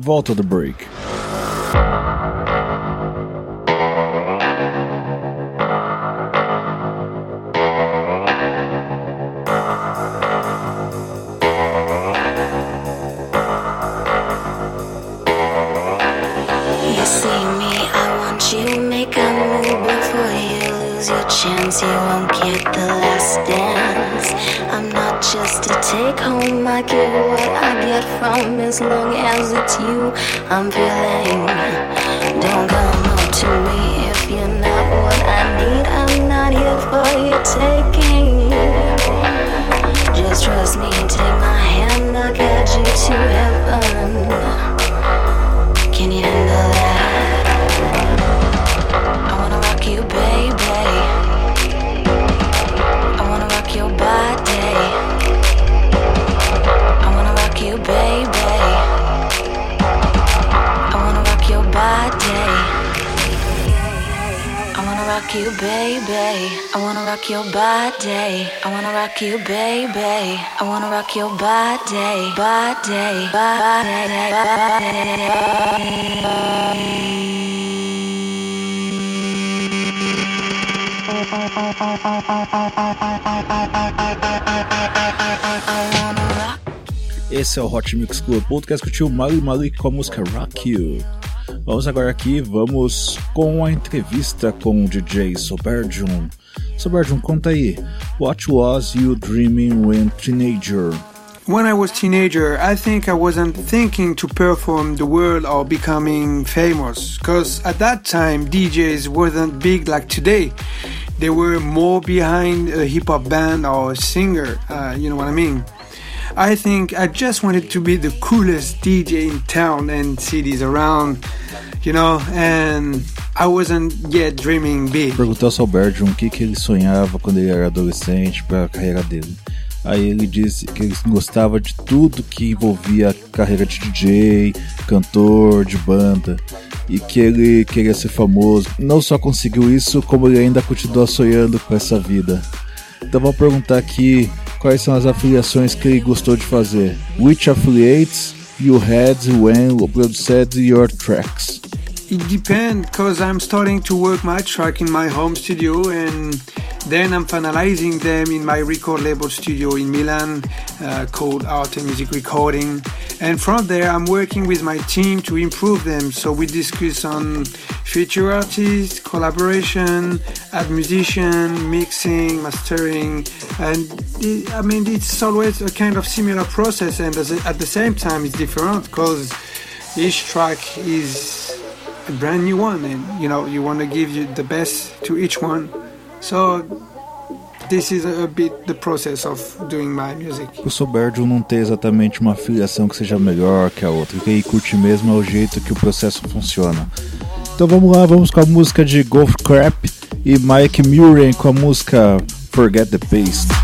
Volta do break. You see me, I want you make a move before you lose your chance. You won't get the last dance. Just to take home. I give what I get from as long as it's you I'm feeling. Don't come up to me if you're not what I need. I'm not here for your taking. Just trust me, take my hand, I'll get you to heaven. You, baby. I wanna rock your body. I wanna rock you, baby. I wanna rock your body, body, body, Esse é o Hot Mix Club Podcast com o tio Mali Malik com a música Rock You. Vamos agora aqui, vamos com a entrevista com o DJ Solberjum. Solberjum, conta aí, what was you dreaming when teenager? When I was teenager, I think I wasn't thinking to perform the world or becoming famous. Cause at that time, DJs wasn't big like today. They were more behind a hip hop band or a singer. Uh, you know what I mean? I think I just wanted to be the coolest DJ in town and cities around, you know, and I wasn't yet dreaming big. Perguntou ao Soberjun o que, que ele sonhava quando ele era adolescente para a carreira dele. Aí ele disse que ele gostava de tudo que envolvia a carreira de DJ, cantor, de banda, e que ele queria ser famoso. Não só conseguiu isso, como ele ainda continua sonhando com essa vida. Então vamos perguntar aqui quais são as afiliações que ele gostou de fazer. Which affiliates you had when produced your tracks? It depends because I'm starting to work my track in my home studio and then I'm finalizing them in my record label studio in Milan uh, called Art and Music Recording. And from there, I'm working with my team to improve them. So we discuss on feature artists, collaboration, add musician, mixing, mastering, and it, I mean it's always a kind of similar process. And at the same time, it's different because each track is a brand new one and you know you want to give you the best to each one so this is a bit the process of doing my music O Soberjun não tem exatamente uma afiliação que seja melhor que a outra. O que ele curte mesmo é o jeito que o processo funciona. Então vamos lá, vamos com a música de Golf Crap e Mike Murray com a música Forget the Past.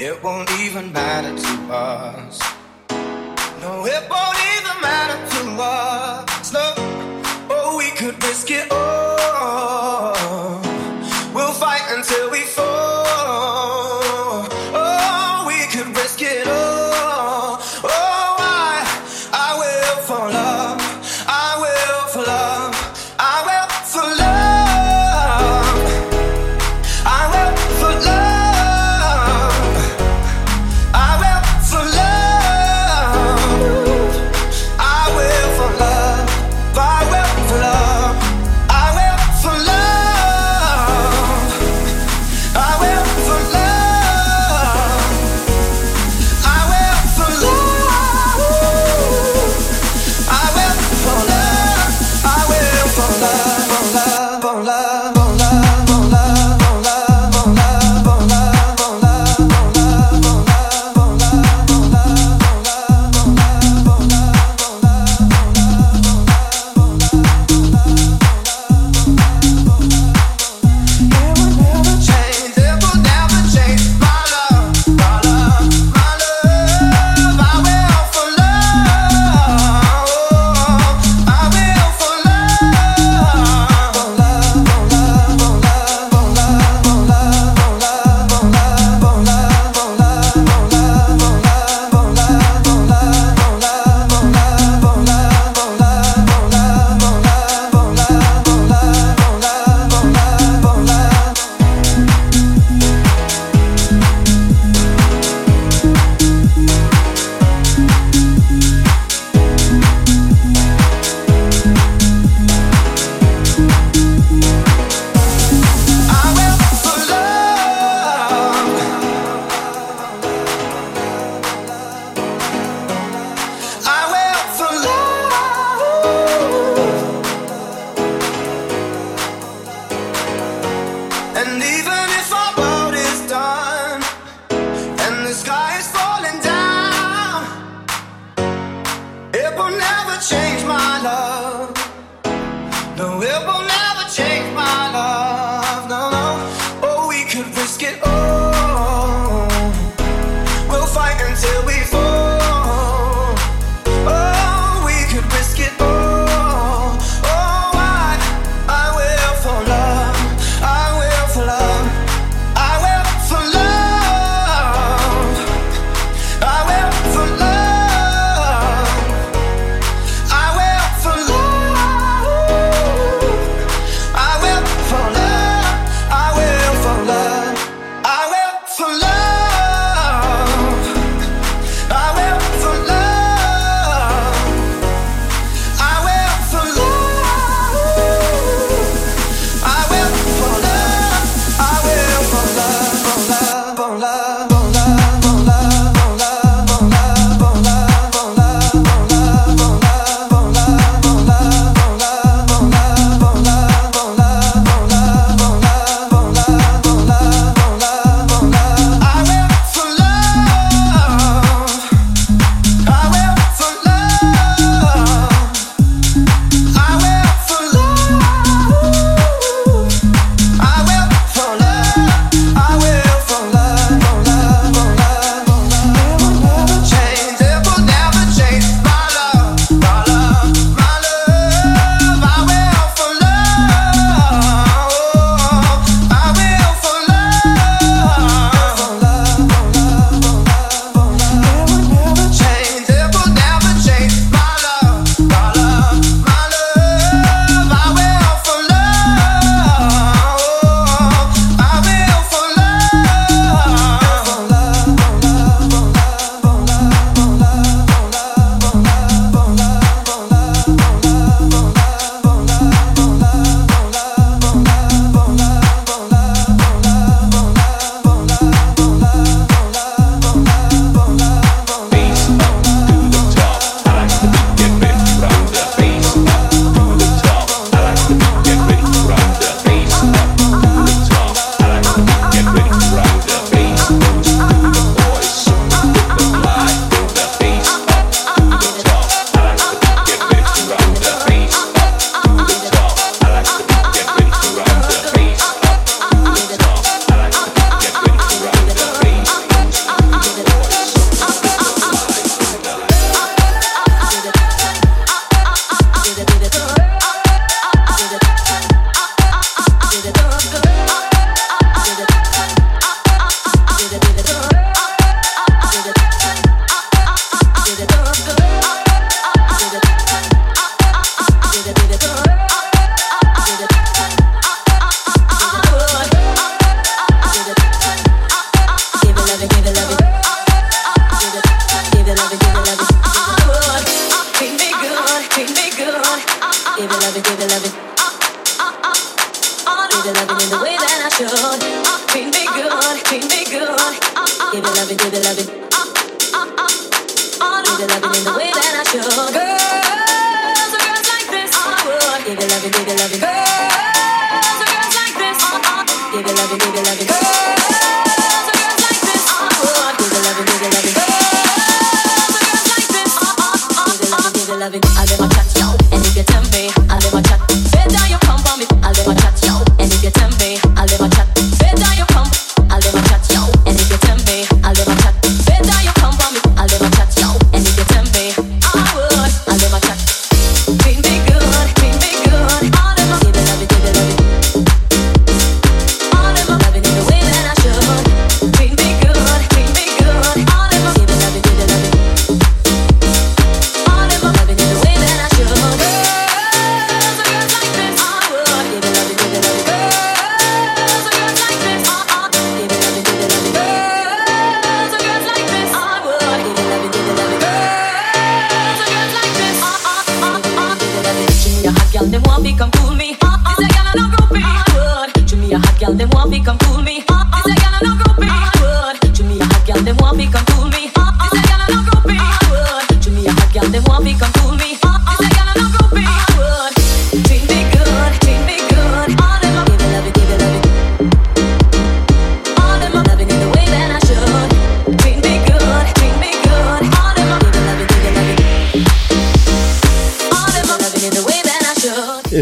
I Give it love it, give it love it. Uh, uh, uh, give it love it in the way that I should. Treat me good, treat me good. Give it love it, give it love it.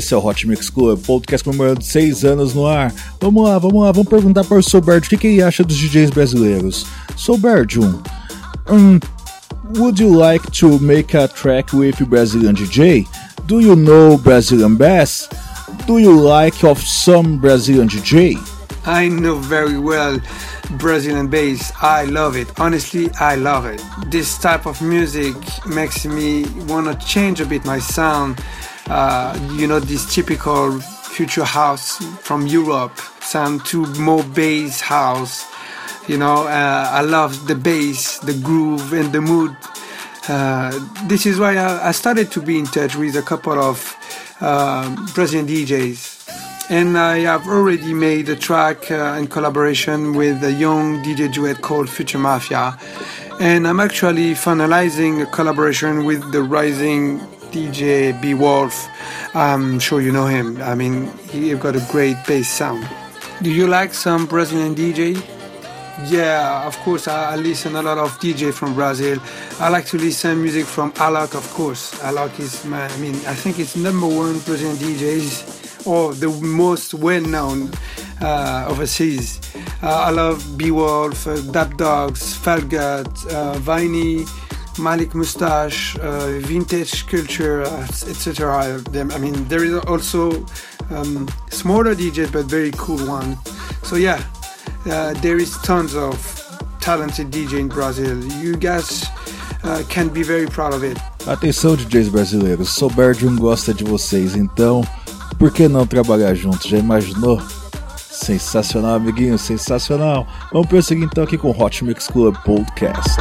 Esse é o Hot Mix Club, podcast comemorando 6 anos no ar. Vamos lá, vamos lá, vamos perguntar para o Soberto o que, que ele acha dos DJs brasileiros. Soberto, um, would you like to make a track with Brazilian DJ? Do you know Brazilian bass? Do you like of some Brazilian DJ? I know very well Brazilian bass. I love it. Honestly, I love it. This type of music makes me want to change a bit my sound. Uh, you know, this typical future house from Europe sound to more bass house. You know, uh, I love the bass, the groove, and the mood. Uh, this is why I, I started to be in touch with a couple of uh, Brazilian DJs and I have already made a track uh, in collaboration with a young DJ duet called Future Mafia. And I'm actually finalizing a collaboration with the rising DJ B Wolf. I'm sure you know him. I mean, he's got a great bass sound. Do you like some Brazilian DJ? Yeah, of course. I, listen a lot of DJ from Brazil. I like to listen music from Alok, of course. Alok is my, I mean, I think it's number one Brazilian DJs or the most well-known uh, overseas. Uh, I love Beowulf, uh, Dap Dogs, Felguk, uh, Vinne, Malik Mustache, uh, Vintage Culture, etc. I mean, there is also um, smaller DJs but very cool one. So yeah, uh, there is tons of talented DJ in Brazil. You guys uh, can be very proud of it. Atenção, DJs brasileiros, Soberdium gosta de vocês, então por que não trabalhar juntos? Já imaginou? Sensacional, amiguinho, sensacional. Vamos prosseguir então aqui com o Hot Mix Club Podcast.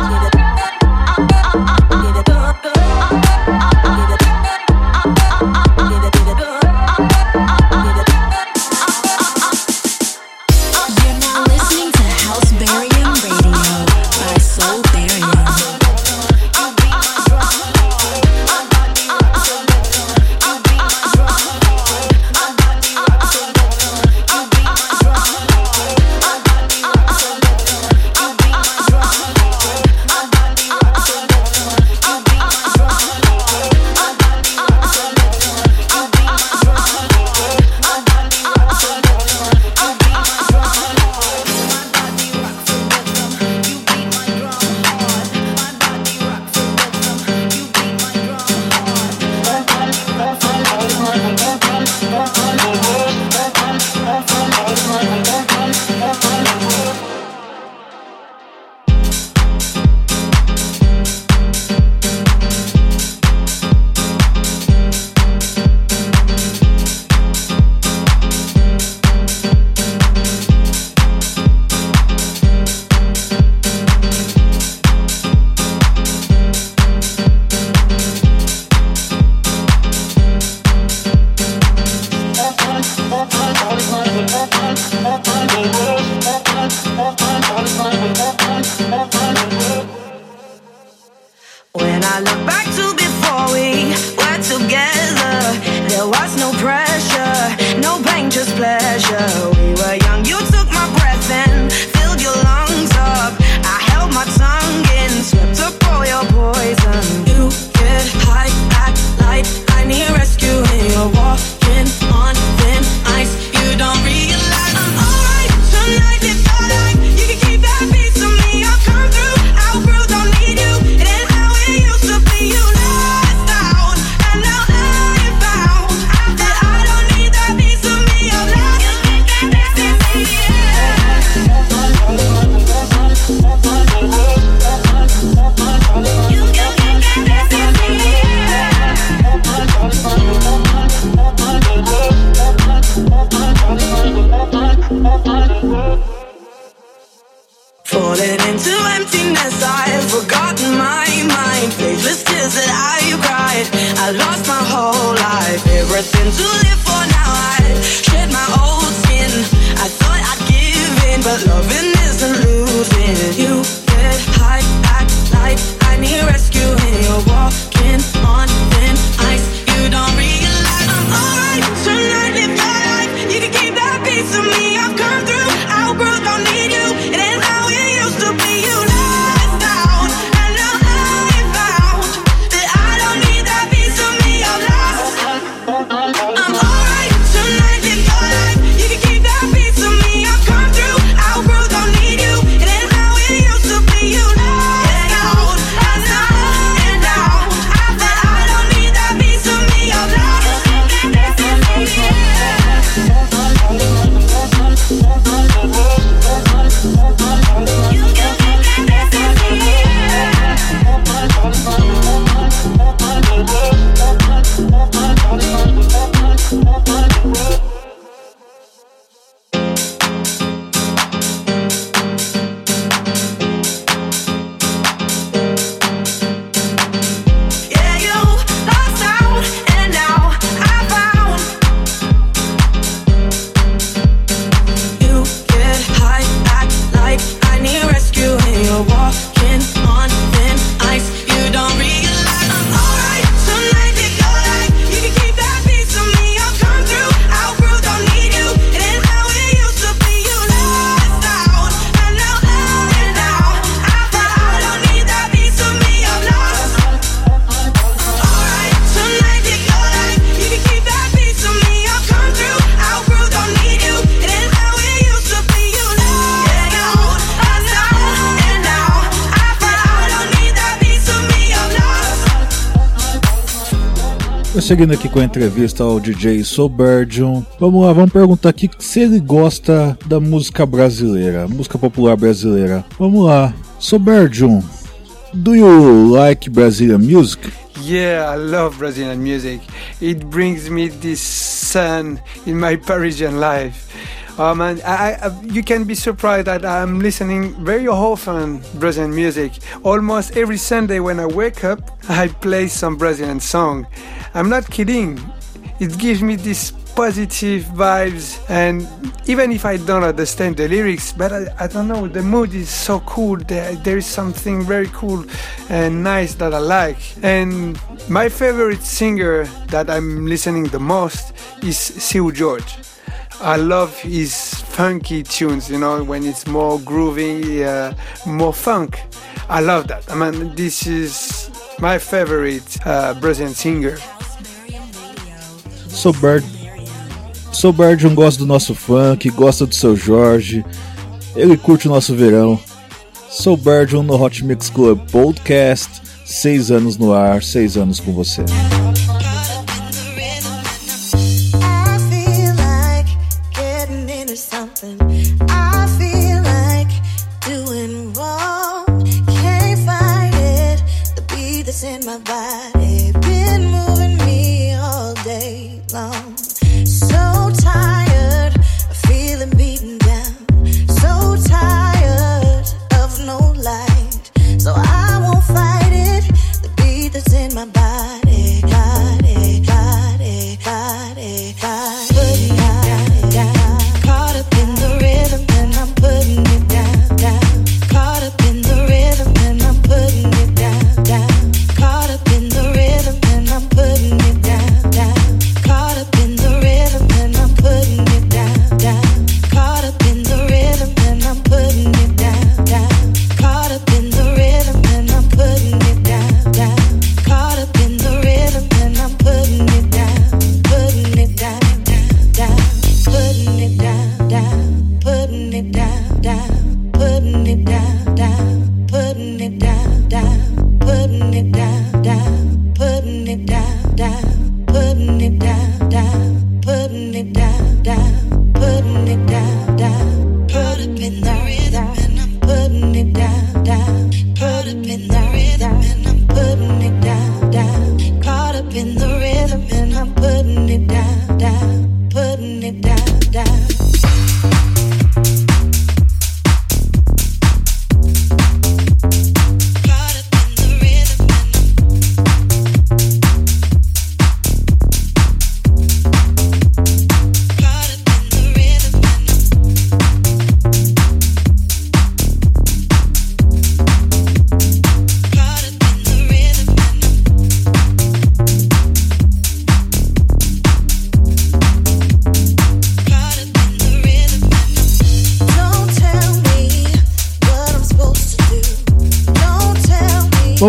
Prosseguindo aqui com a entrevista ao DJ Soberdium, vamos lá, vamos perguntar aqui se ele gosta da música brasileira, música popular brasileira. Vamos lá, Soberdium, do you like Brazilian music? Yeah, I love Brazilian music. It brings me this sun in my Parisian life. Um, and I, I, you can be surprised that I'm listening very often Brazilian music. Almost every Sunday when I wake up, I play some Brazilian song. I'm not kidding. It gives me this positive vibes, and even if I don't understand the lyrics, but I, I don't know, the mood is so cool. There, there is something very cool and nice that I like. And my favorite singer that I'm listening the most is Seu Jorge. I love his funky tunes, you know, when it's more groovy, uh, more funk. I love that. I mean, this is my favorite uh, Brazilian singer. Sober... Soberdium gosta do nosso funk, gosta do seu Jorge, ele curte o nosso verão. Soberdium no Hot Mix Club Podcast, seis anos no ar, seis anos com você.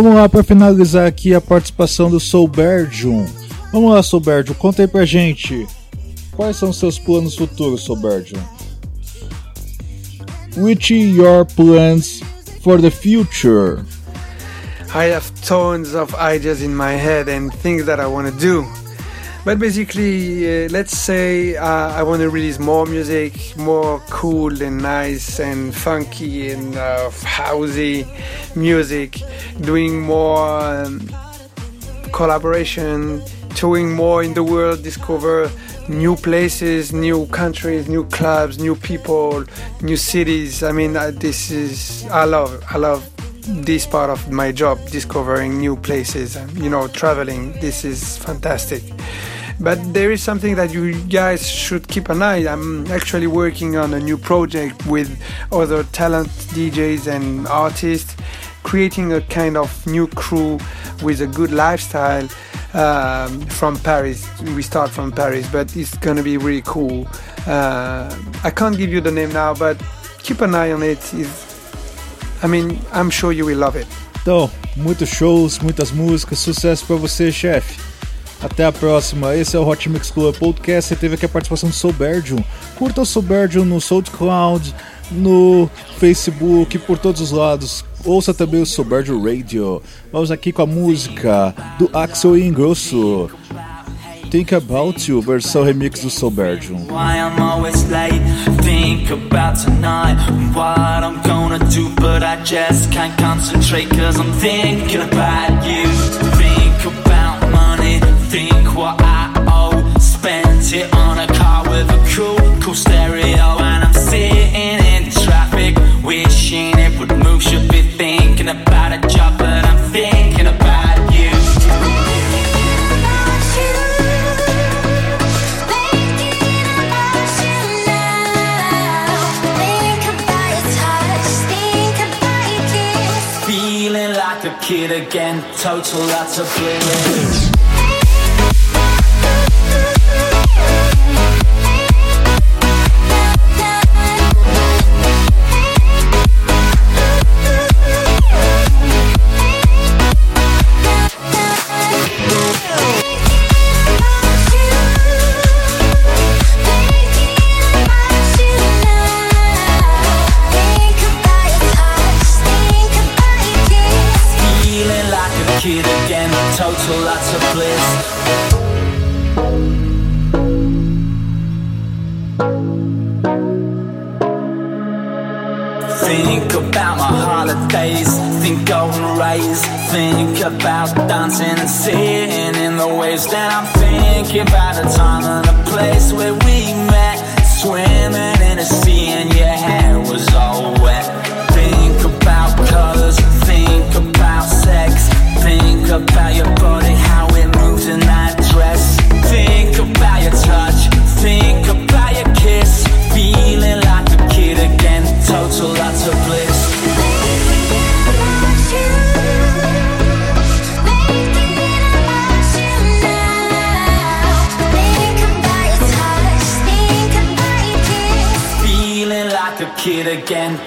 Vamos lá para finalizar aqui a participação do Soberdium. Vamos lá, Soberdium, conta aí pra gente. Quais são seus planos futuros, Soberdium? Which your plans for the future? I have tons of ideas in my head and things that I want to do. But basically, uh, let's say uh, I want to release more music, more cool and nice and funky and uh, housey music, doing more um, collaboration, touring more in the world, discover new places, new countries, new clubs, new people, new cities. I mean, uh, this is I love I love this part of my job, discovering new places and you know traveling. This is fantastic. But there is something that you guys should keep an eye. I'm actually working on a new project with other talent DJs and artists, creating a kind of new crew with a good lifestyle um, from Paris. We start from Paris, but it's gonna be really cool. Uh, I can't give you the name now, but keep an eye on it. It's, I mean, I'm sure you will love it. Então, muitos shows, muitas músicas, sucesso pra você, chefe. Até a próxima. Esse é o Hot Mix Club Podcast. Você teve aqui a participação do Soberdium. Curta o Soberdium no SoundCloud, no Facebook, por todos os lados. Ouça também o Soberdium Radio. Vamos aqui com a música do Axel Ingrosso. Think About You, versão remix do Soberdium. Why I'm always late. Think about tonight what I'm gonna do, but I just can't concentrate cause I'm thinking about you. What I owe. Spent it on a car with a cool, cool stereo, and I'm sitting in traffic, wishing it would move. Should be thinking about a job, but I'm thinking about you. Feeling like a kid again, total lots of thinking about the time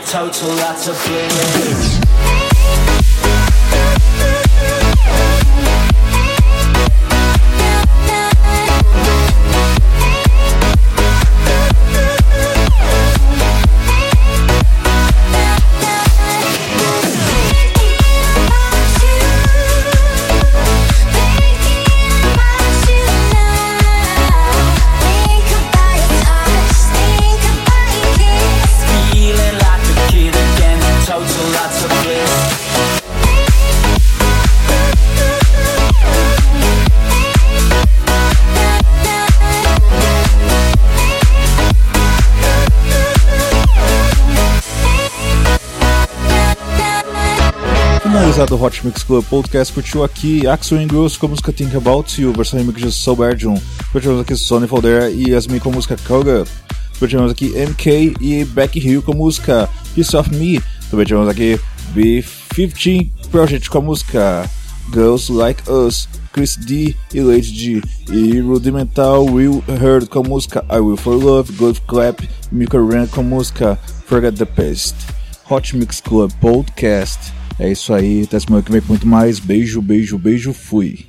total lots of Finalizado o Hot Mix Club Podcast, curtiu aqui Axel Ingrosso com a música Think About You, versão remix de Soul Berdium. Curtimos aqui Sonny Folder e Yasmin com a música Up. Curtimos aqui MK e Becky Hill com a música Piece of Me. Também tivemos aqui B15 Project com a música Girls Like Us. Chris D e Lady G. E Rudimental Will Heard com a música I Will For Love. Golf Clap Mika Ran com a música Forget the Past. Hot Mix Club Podcast. É isso aí, até semana que vem com muito mais. Beijo, beijo, beijo, fui.